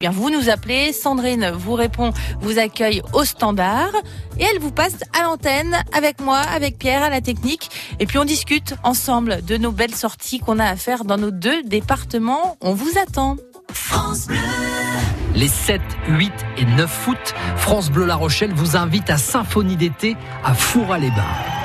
Bien, vous nous appelez, Sandrine vous répond, vous accueille au standard et elle vous passe à l'antenne avec moi, avec Pierre à la technique et puis on discute ensemble de nos belles sorties qu'on a à faire dans nos deux départements. On vous attend. France Bleu. Les 7, 8 et 9 août, France Bleu La Rochelle vous invite à Symphonie d'été à Foura-les-Bains.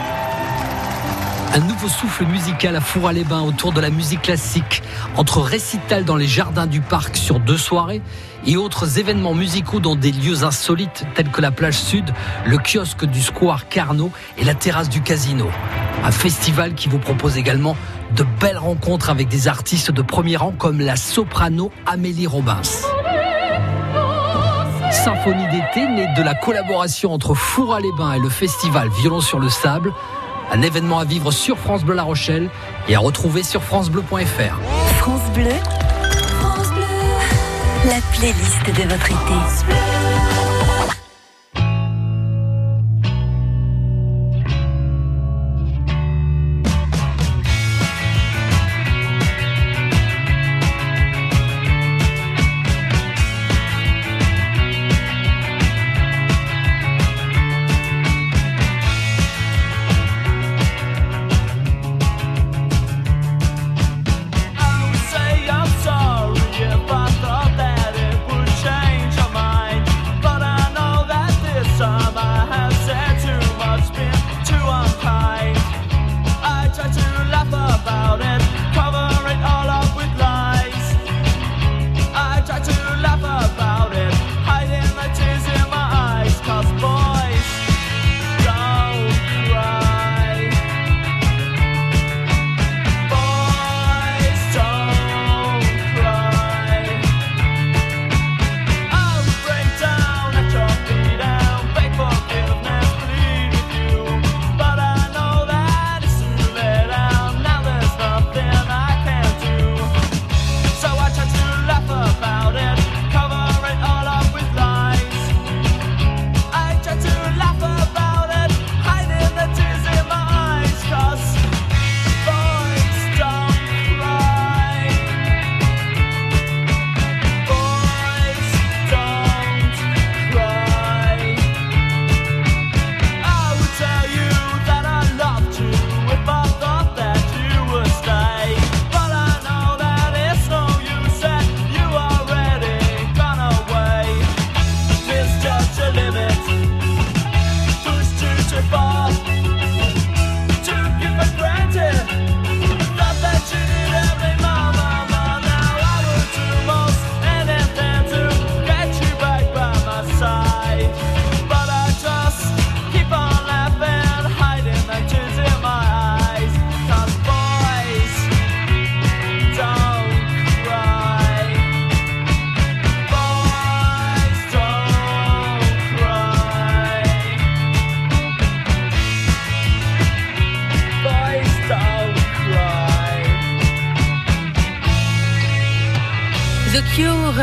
Un nouveau souffle musical à Four-à-les-Bains autour de la musique classique, entre récital dans les jardins du parc sur deux soirées et autres événements musicaux dans des lieux insolites tels que la plage sud, le kiosque du square Carnot et la terrasse du casino. Un festival qui vous propose également de belles rencontres avec des artistes de premier rang comme la soprano Amélie Robins. Symphonie d'été née de la collaboration entre Four-à-les-Bains et le festival Violon sur le sable un événement à vivre sur France Bleu La Rochelle et à retrouver sur francebleu.fr. France Bleu, France Bleu, la playlist de votre été.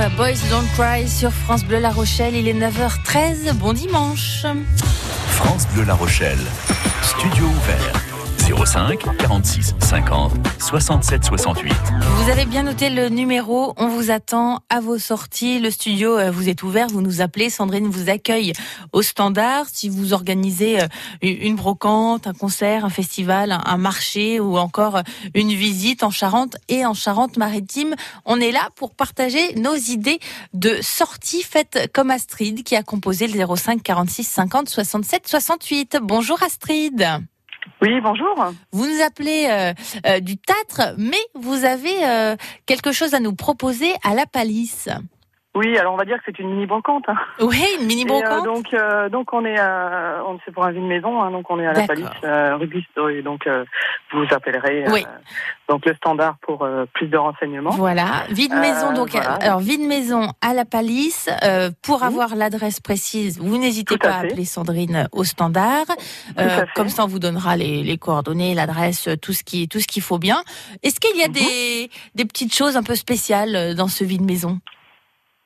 Boys Don't Cry sur France Bleu La Rochelle. Il est 9h13. Bon dimanche. France Bleu La Rochelle. Studio ouvert. 05 46 50 67 68. Vous avez bien noté le numéro. On vous attend à vos sorties. Le studio euh, vous est ouvert. Vous nous appelez. Sandrine vous accueille au standard. Si vous organisez euh, une brocante, un concert, un festival, un marché ou encore une visite en Charente et en Charente-Maritime, on est là pour partager nos idées de sorties faites comme Astrid qui a composé le 05 46 50 67 68. Bonjour Astrid. Oui, bonjour. Vous nous appelez euh, euh, du Tâtre, mais vous avez euh, quelque chose à nous proposer à la Palisse. Oui, alors on va dire que c'est une mini brocante. Hein. Oui, une mini brocante. donc, donc on est, à, on c'est pour un de maison, hein, donc on est à la Palisse, rue donc vous appellerez. Oui. donc le standard pour plus de renseignements. Voilà, vide maison. donc alors vide maison à la Palisse. pour avoir l'adresse précise, vous n'hésitez pas à, appeler Sandrine au standard. comme ça, on vous donnera les, les coordonnées, l'adresse, tout ce qui, tout ce qu'il faut bien. Est-ce qu'il y a mhm. des, des petites choses un peu spéciales dans ce vide maison?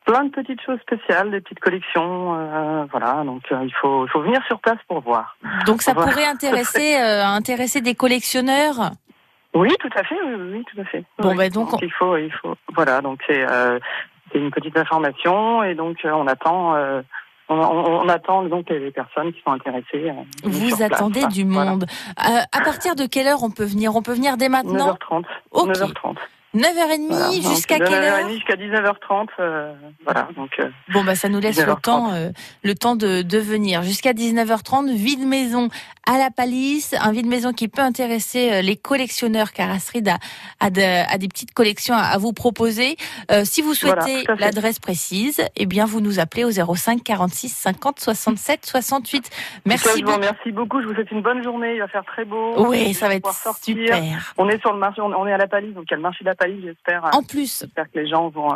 Plein de petites choses spéciales, des petites collections, euh, voilà. Donc euh, il faut, faut venir sur place pour voir. Donc ça pourrait intéresser, euh, intéresser des collectionneurs? Oui, tout à fait, oui, oui tout à fait. Bon, ben donc, il faut, il faut, voilà. Donc c'est c'était une petite information et donc on attend. On, attend donc les personnes qui sont intéressées. Vous attendez du monde. à partir de quelle heure on peut venir? On peut venir dès maintenant? 9h30. 9h30. 9h30 jusqu'à quelle heure 9h30 jusqu'à 19h30. Euh, voilà, donc. Euh, bon, bah, ça nous laisse le temps, euh, le temps de, de venir. Jusqu'à 19h30, vide maison à la palisse, un vide maison qui peut intéresser les collectionneurs, car Astrid a, a, des petites collections à, vous proposer. si vous souhaitez l'adresse précise, eh bien, vous nous appelez au 05 46 50 67 68. Merci. beaucoup. Merci beaucoup. Je vous souhaite une bonne journée. Il va faire très beau. Oui, ça va être super. On est sur le marché, on est à la palisse, donc il y a le marché de la palisse j'espère. En plus. J'espère que les gens vont,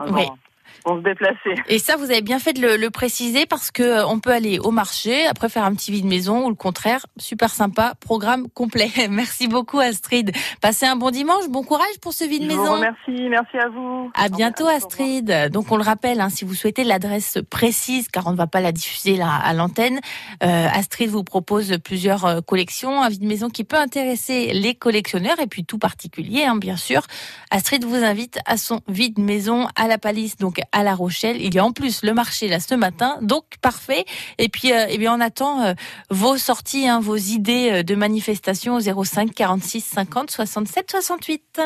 se déplacer. Et ça, vous avez bien fait de le, préciser parce que euh, on peut aller au marché, après faire un petit vide maison ou le contraire. Super sympa, programme complet. Merci beaucoup Astrid. Passez un bon dimanche, bon courage pour ce vide maison. Merci, merci à vous. À bientôt Astrid. Donc on le rappelle, hein, si vous souhaitez l'adresse précise, car on ne va pas la diffuser là à l'antenne, euh, Astrid vous propose plusieurs euh, collections, un vide maison qui peut intéresser les collectionneurs et puis tout particulier, hein, bien sûr. Astrid vous invite à son vide maison à la Palisse, donc à La Rochelle. Il y a en plus le marché là ce matin, donc parfait. Et puis, euh, eh bien, on attend euh, vos sorties, hein, vos idées euh, de manifestation au 05 46 50 67 68.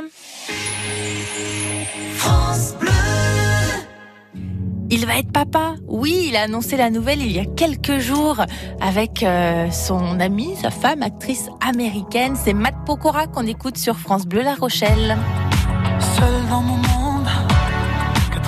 France Bleu. Il va être papa. Oui, il a annoncé la nouvelle il y a quelques jours avec son amie, sa femme, actrice américaine. C'est Matt Pokora qu'on écoute sur France Bleu La Rochelle. Seul dans mon monde, 4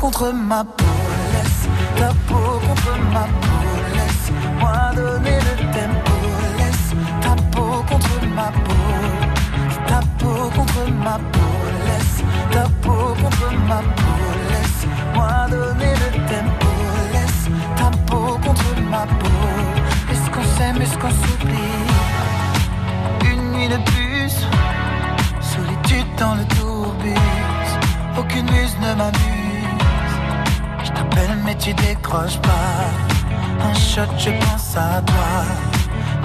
contre ma peau, laisse ta peau contre ma peau, laisse-moi donner le tempo, laisse ta peau contre ma peau contre ma peau, laisse ta peau contre ma peau, Un shot, je pense à toi.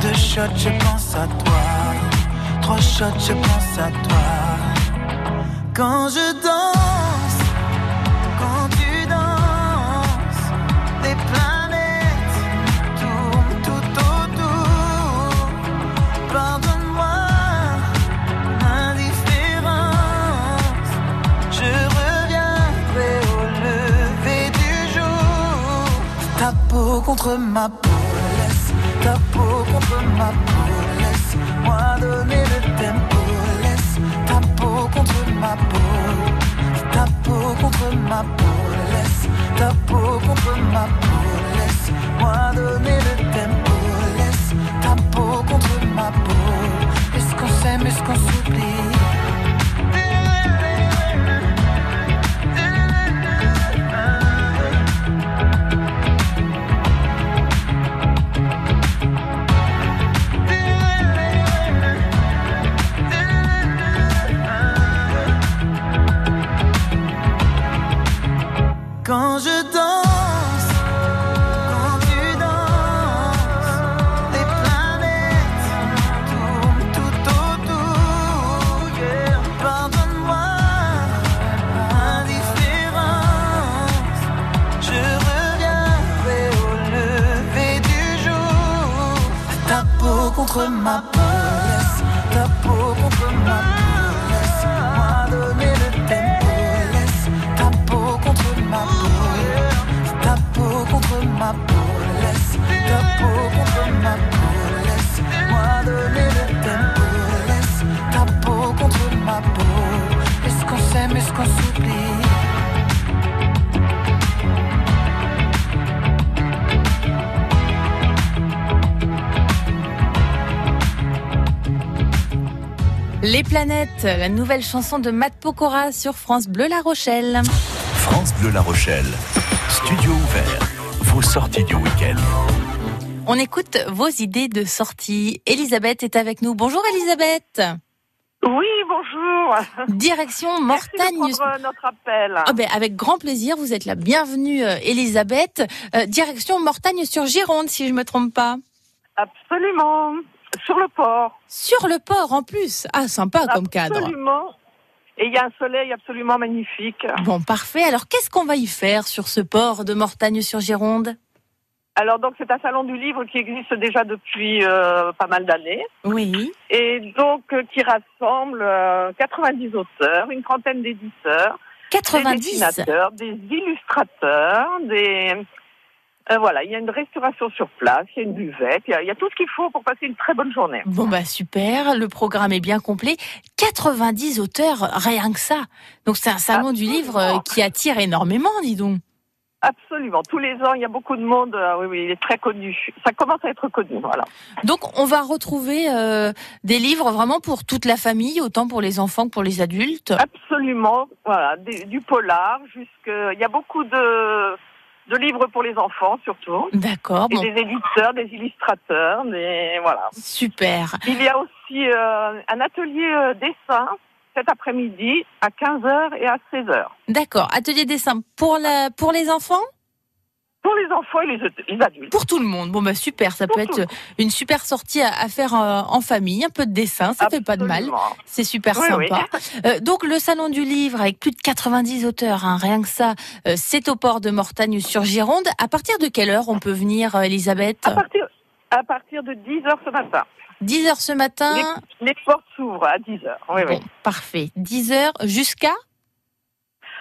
Deux shots, je pense à toi trois shots, je pense à toi. Quand je danse, ma peau, laisse ta peau contre ma peau. Laisse-moi donner le tempo, laisse. Ta peau contre ma peau, ta peau contre ma peau, laisse. Ta peau contre ma peau, ma peau, laisse ta peau contre ma planètes, la nouvelle chanson de Matt Pokora sur France Bleu La Rochelle. France Bleu La Rochelle, studio ouvert, vos sorties du week-end. On écoute vos idées de sortie. Elisabeth est avec nous. Bonjour Elisabeth. Oui, bonjour. Direction Mortagne. Merci de notre appel. Oh ben, avec grand plaisir, vous êtes la bienvenue euh, Elisabeth. Euh, direction Mortagne sur Gironde si je me trompe pas. Absolument. Sur le port. Sur le port en plus. Ah, sympa comme cadre. Absolument. Et il y a un soleil absolument magnifique. Bon, parfait. Alors, qu'est-ce qu'on va y faire sur ce port de Mortagne sur Gironde alors donc c'est un salon du livre qui existe déjà depuis euh, pas mal d'années. Oui. Et donc euh, qui rassemble 90 euh, auteurs, une trentaine d'éditeurs, 90 des dessinateurs, des illustrateurs, des voilà, il y a une restauration sur place, il y a une buvette, il y a, tout ce qu'il faut pour passer une très bonne journée. Bon bah super, le programme est bien complet. 90 auteurs, rien que ça. Donc c'est un salon du livre qui attire énormément, dis donc. Absolument. Tous les ans, il y a beaucoup de monde. Euh, oui, oui, il est très connu. Ça commence à être connu, voilà. Donc, on va retrouver euh, des livres vraiment pour toute la famille, autant pour les enfants que pour les adultes. Absolument. Voilà, du polar jusque. Il y a beaucoup de de livres pour les enfants surtout. D'accord. Et des éditeurs, des illustrateurs, des voilà. Super. Il y a aussi euh, un atelier dessin cet après-midi à 15h et à 16h. D'accord. Atelier dessin pour, la, pour les enfants? Pour les enfants et les, adultes. Pour tout le monde. Bon, bah super. Ça peut être une super sortie à, faire euh, en famille. Un peu de dessin, ça fait pas de mal. C'est super sympa. Euh, donc, le Salon du Livre, avec plus de 90 auteurs, hein, rien que ça, euh, c'est au port de Mortagne sur Gironde. À partir de quelle heure on peut venir, Elisabeth à partir, à partir de 10h ce matin. 10 heures ce matin. Les, portes s'ouvrent à 10 heures. Oui, oui. Parfait. 10 heures jusqu'à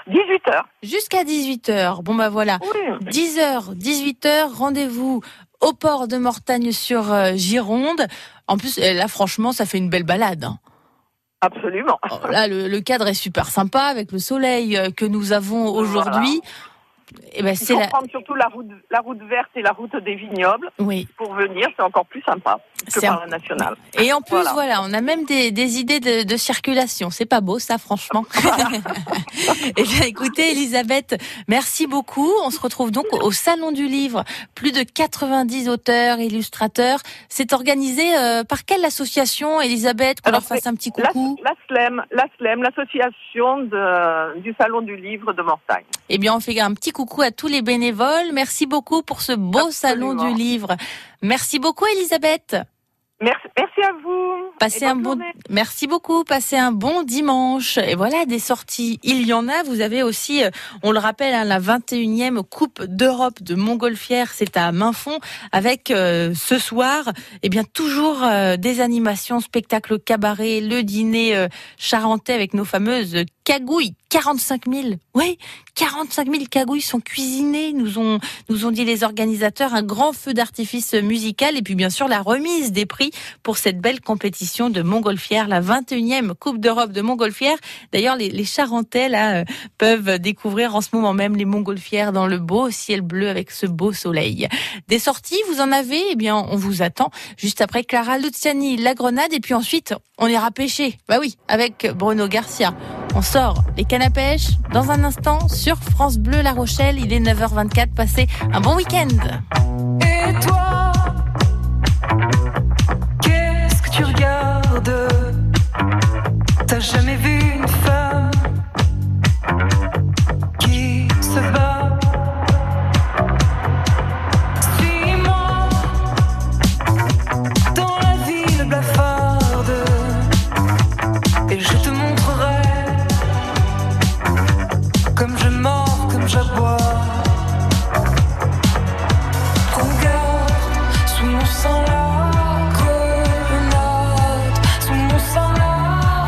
18 heures. Jusqu'à 18 heures. Bon bah voilà. 10 heures, 18 heures. Rendez-vous au port de Mortagne sur euh, Gironde. En plus, eh, là franchement, ça fait une belle balade. Hein. Absolument. Oh, là, le, cadre est super sympa avec le soleil euh, que nous avons aujourd'hui. Eh ben, c'est la... prendre surtout la route, la route verte et la route des vignobles. Oui. Pour venir, c'est encore plus sympa que par la nationale. Et en plus, voilà, on a même des, des idées de, de circulation. C'est pas beau, ça, franchement. eh bien, écoutez, Elisabeth, merci beaucoup. On se retrouve donc au Salon du Livre. Plus de 90 auteurs, illustrateurs. C'est organisé euh, par quelle association, Elisabeth, qu'on leur fasse un petit coucou La, SLEM, la SLEM, l'association du Salon du Livre de Mortagne. Eh bien, on fait un petit coucou à tous les bénévoles. Merci beaucoup pour ce beau Salon du Livre. Merci beaucoup, Elisabeth. Merci, merci à vous. Passez un bon, merci beaucoup. Passez un bon dimanche. Et voilà, des sorties. Il y en a. Vous avez aussi, euh, on le rappelle, hein, la 21e Coupe d'Europe de Montgolfière. C'est à Mainfond avec euh, ce soir, eh bien, toujours euh, des animations, spectacles cabaret, le dîner charentais avec nos fameuses cagouilles. 45 000. Oui, 45 000 cagouilles sont cuisinées, nous ont, nous ont dit les organisateurs. Un grand feu d'artifice musical et puis bien sûr la remise des prix pour cette belle compétition de Montgolfière, la 21e Coupe d'Europe de Montgolfière. D'ailleurs, les, les Charentais là, euh, peuvent découvrir en ce moment même les Montgolfières dans le beau ciel bleu avec ce beau soleil. Des sorties, vous en avez? Eh bien, on vous attend juste après Clara Luciani, La Grenade et puis ensuite, on ira pêcher. Bah oui, avec Bruno Garcia. On sort les cannes à pêche dans un instant sur France Bleu La Rochelle. Il est 9h24. Passez un bon week-end. Et toi,